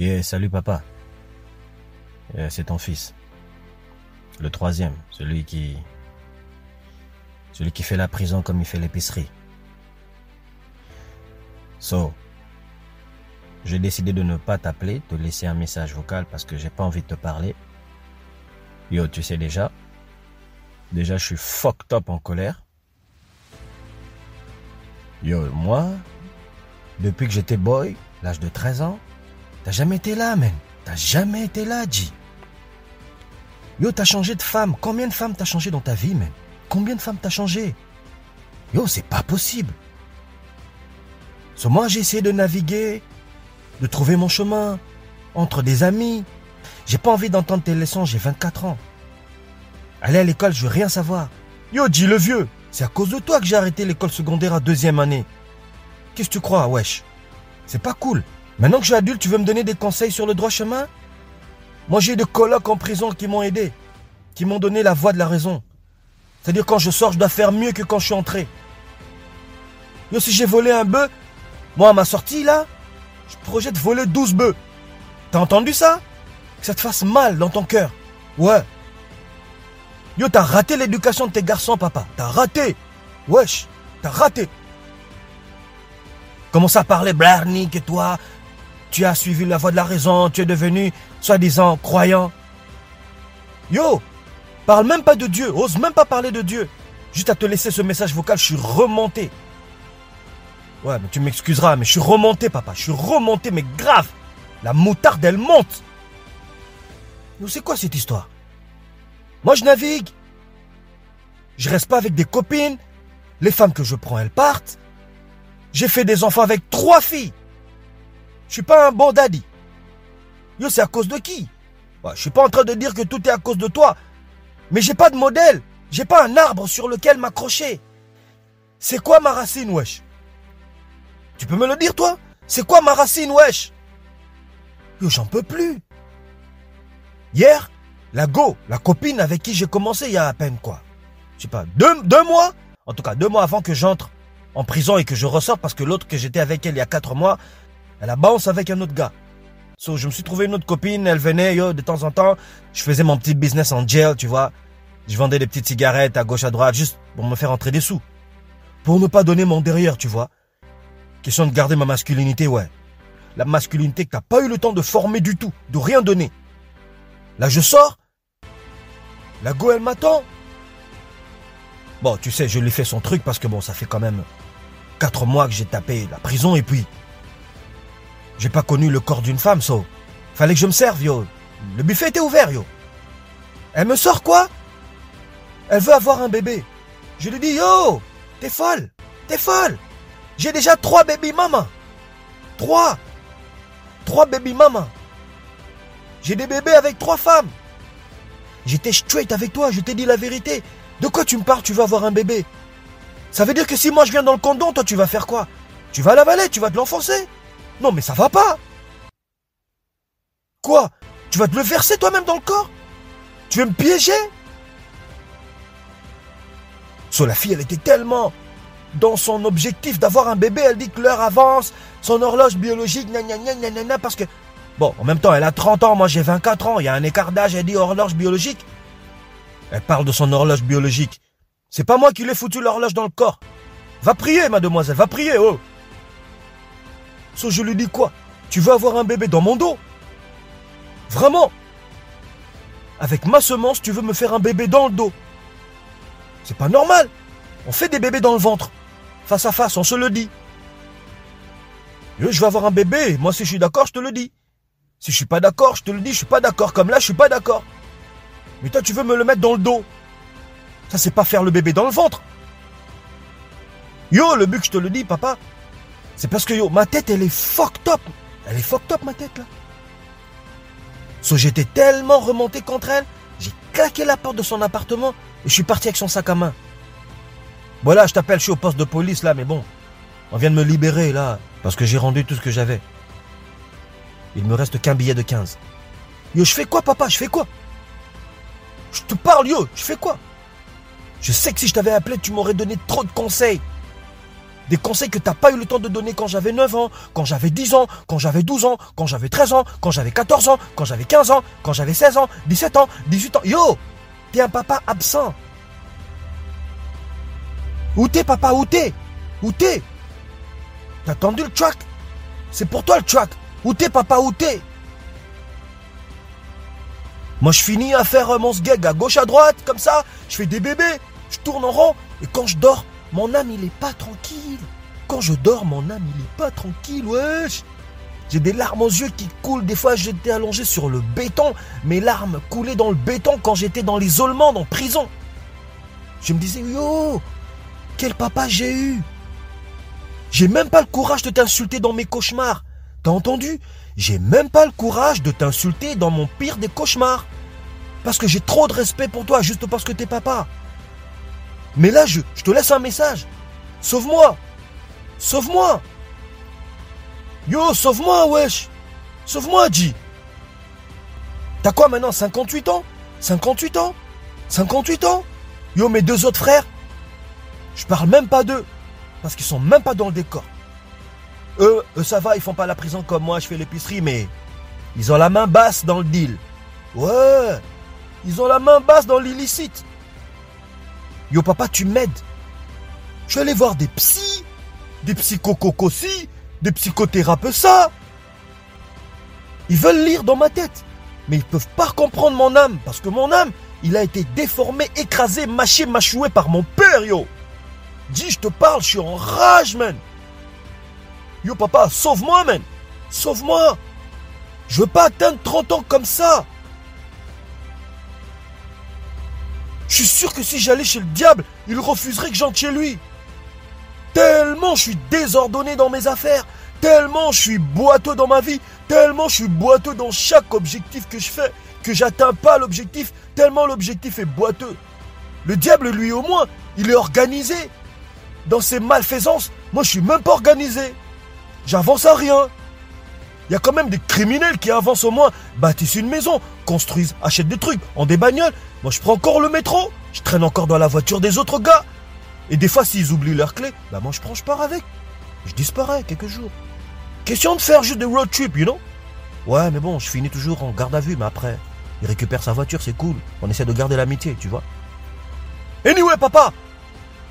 Et salut papa. Euh, C'est ton fils. Le troisième, celui qui... Celui qui fait la prison comme il fait l'épicerie. So, j'ai décidé de ne pas t'appeler, de laisser un message vocal parce que j'ai pas envie de te parler. Yo, tu sais déjà. Déjà, je suis fucked up en colère. Yo, moi, depuis que j'étais boy, l'âge de 13 ans, t'as jamais été là, man. T'as jamais été là, G. Yo, t'as changé de femme. Combien de femmes t'as changé dans ta vie, man? Combien de femmes t'as changé? Yo, c'est pas possible. So, moi, j'ai essayé de naviguer, de trouver mon chemin entre des amis. J'ai pas envie d'entendre tes leçons, j'ai 24 ans. Aller à l'école, je veux rien savoir. Yo, dis le vieux, c'est à cause de toi que j'ai arrêté l'école secondaire à deuxième année. Qu'est-ce que tu crois, wesh? C'est pas cool. Maintenant que je suis adulte, tu veux me donner des conseils sur le droit chemin? Moi, j'ai des colocs en prison qui m'ont aidé, qui m'ont donné la voie de la raison. C'est-à-dire, quand je sors, je dois faire mieux que quand je suis entré. Yo, si j'ai volé un bœuf, moi, à ma sortie, là, je projette voler 12 bœufs. T'as entendu ça? Que ça te fasse mal dans ton cœur. Ouais. Yo, t'as raté l'éducation de tes garçons, papa. T'as raté. Wesh, t'as raté. Commence à parler Blarnick et toi. Tu as suivi la voie de la raison, tu es devenu, soi-disant, croyant. Yo, parle même pas de Dieu, ose même pas parler de Dieu. Juste à te laisser ce message vocal, je suis remonté. Ouais, mais tu m'excuseras, mais je suis remonté, papa. Je suis remonté, mais grave. La moutarde, elle monte. C'est quoi cette histoire? Moi, je navigue. Je reste pas avec des copines. Les femmes que je prends, elles partent. J'ai fait des enfants avec trois filles. Je suis pas un bon daddy. Yo, c'est à cause de qui? Ouais, Je suis pas en train de dire que tout est à cause de toi. Mais j'ai pas de modèle. J'ai pas un arbre sur lequel m'accrocher. C'est quoi ma racine, wesh? Tu peux me le dire, toi? C'est quoi ma racine, wesh? Yo, j'en peux plus. Hier, la go, la copine avec qui j'ai commencé il y a à peine quoi Je sais pas, deux, deux mois? En tout cas, deux mois avant que j'entre en prison et que je ressors parce que l'autre que j'étais avec elle il y a quatre mois, elle a bounce avec un autre gars. So, je me suis trouvé une autre copine, elle venait, yo, de temps en temps, je faisais mon petit business en jail, tu vois. Je vendais des petites cigarettes à gauche à droite, juste pour me faire entrer des sous. Pour ne pas donner mon derrière, tu vois. Question de garder ma masculinité, ouais. La masculinité que t'as pas eu le temps de former du tout, de rien donner. Là, je sors. La go, elle m'attend. Bon, tu sais, je lui fais son truc parce que bon, ça fait quand même quatre mois que j'ai tapé la prison et puis j'ai pas connu le corps d'une femme, so. Fallait que je me serve, yo. Le buffet était ouvert, yo. Elle me sort quoi? Elle veut avoir un bébé. Je lui dis, yo, t'es folle, t'es folle. J'ai déjà trois baby mamas. Trois. Trois baby mamas. J'ai des bébés avec trois femmes. J'étais straight avec toi, je t'ai dit la vérité. De quoi tu me parles, tu vas avoir un bébé? Ça veut dire que si moi je viens dans le condom, toi tu vas faire quoi? Tu vas l'avaler, tu vas te l'enfoncer? Non mais ça va pas Quoi? Tu vas te le verser toi-même dans le corps? Tu veux me piéger? So la fille, elle était tellement dans son objectif d'avoir un bébé, elle dit que l'heure avance, son horloge biologique, gna gna parce que... Bon, en même temps, elle a 30 ans, moi j'ai 24 ans, il y a un écart d'âge, elle dit horloge biologique. Elle parle de son horloge biologique. C'est pas moi qui lui ai foutu l'horloge dans le corps. Va prier, mademoiselle, va prier, oh. Je lui dis quoi? Tu veux avoir un bébé dans mon dos? Vraiment? Avec ma semence, tu veux me faire un bébé dans le dos? C'est pas normal. On fait des bébés dans le ventre. Face à face, on se le dit. Je veux avoir un bébé. Moi, si je suis d'accord, je te le dis. Si je suis pas d'accord, je te le dis, je suis pas d'accord. Comme là, je suis pas d'accord. Mais toi, tu veux me le mettre dans le dos. Ça, c'est pas faire le bébé dans le ventre. Yo, le but je te le dis, papa, c'est parce que yo, ma tête, elle est fucked up. Elle est fucked up, ma tête, là. So, j'étais tellement remonté contre elle, j'ai claqué la porte de son appartement et je suis parti avec son sac à main. Voilà, je t'appelle, je suis au poste de police, là, mais bon, on vient de me libérer, là, parce que j'ai rendu tout ce que j'avais. Il me reste qu'un billet de 15. Yo, je fais quoi, papa? Je fais quoi? Je te parle, yo, je fais quoi? Je sais que si je t'avais appelé, tu m'aurais donné trop de conseils. Des conseils que t'as pas eu le temps de donner quand j'avais 9 ans, quand j'avais 10 ans, quand j'avais 12 ans, quand j'avais 13 ans, quand j'avais 14 ans, quand j'avais 15 ans, quand j'avais 16 ans, 17 ans, 18 ans. Yo T'es un papa absent. Où t'es, papa Où t'es? Où t'es? T'as entendu le track C'est pour toi le track. Où t'es, papa Où t'es? Moi, je finis à faire euh, mon sgeg à gauche, à droite, comme ça. Je fais des bébés. Je tourne en rond. Et quand je dors, mon âme, il est pas tranquille. Quand je dors, mon âme, il est pas tranquille, wesh. J'ai des larmes aux yeux qui coulent. Des fois, j'étais allongé sur le béton. Mes larmes coulaient dans le béton quand j'étais dans l'isolement, dans prison. Je me disais, yo, quel papa j'ai eu? J'ai même pas le courage de t'insulter dans mes cauchemars. T'as entendu? J'ai même pas le courage de t'insulter dans mon pire des cauchemars. Parce que j'ai trop de respect pour toi, juste parce que t'es papa. Mais là, je, te laisse un message. Sauve-moi. Sauve-moi. Yo, sauve-moi, wesh. Sauve-moi, G. T'as quoi maintenant 58 ans? 58 ans? 58 ans? Yo, mes deux autres frères Je parle même pas d'eux. Parce qu'ils sont même pas dans le décor. Eux, eux, ça va, ils font pas la prison comme moi, je fais l'épicerie, mais ils ont la main basse dans le deal. Ouais, ils ont la main basse dans l'illicite. Yo papa, tu m'aides. Je suis allé voir des psys, des psychococos-ci, des psychothérapeutes ça. Ils veulent lire dans ma tête, mais ils peuvent pas comprendre mon âme, parce que mon âme, il a été déformé, écrasé, mâché, mâchoué par mon père, yo. Dis, je te parle, je suis en rage, man. Yo papa, sauve-moi, man. Sauve-moi. Je veux pas atteindre 30 ans comme ça. Je suis sûr que si j'allais chez le diable, il refuserait que j'entre chez lui. Tellement je suis désordonné dans mes affaires, tellement je suis boiteux dans ma vie, tellement je suis boiteux dans chaque objectif que je fais, que j'atteins pas l'objectif, tellement l'objectif est boiteux. Le diable, lui, au moins, il est organisé. Dans ses malfaisances, moi, je suis même pas organisé. J'avance à rien. Il y a quand même des criminels qui avancent au moins, bâtissent une maison, construisent, achètent des trucs, ont des bagnoles. Moi, je prends encore le métro. Je traîne encore dans la voiture des autres gars. Et des fois, s'ils oublient leurs clés, bah moi, je prends, je pars avec. Je disparais quelques jours. Question de faire juste des road trips, you know? Ouais, mais bon, je finis toujours en garde à vue, mais après, il récupère sa voiture, c'est cool. On essaie de garder l'amitié, tu vois. Anyway, papa,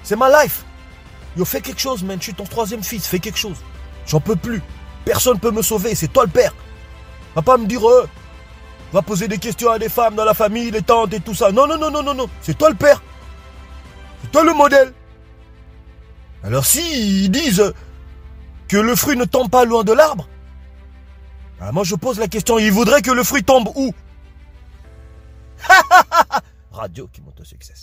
c'est ma life. Yo, fais quelque chose, man. Je suis ton troisième fils, fais quelque chose. J'en peux plus. Personne peut me sauver, c'est toi le père. Va pas me dire, euh, va poser des questions à des femmes dans la famille, les tantes et tout ça. Non, non, non, non, non, non. C'est toi le père. C'est toi le modèle. Alors si ils disent que le fruit ne tombe pas loin de l'arbre, bah, moi je pose la question, ils voudraient que le fruit tombe où? Radio qui monte au succès.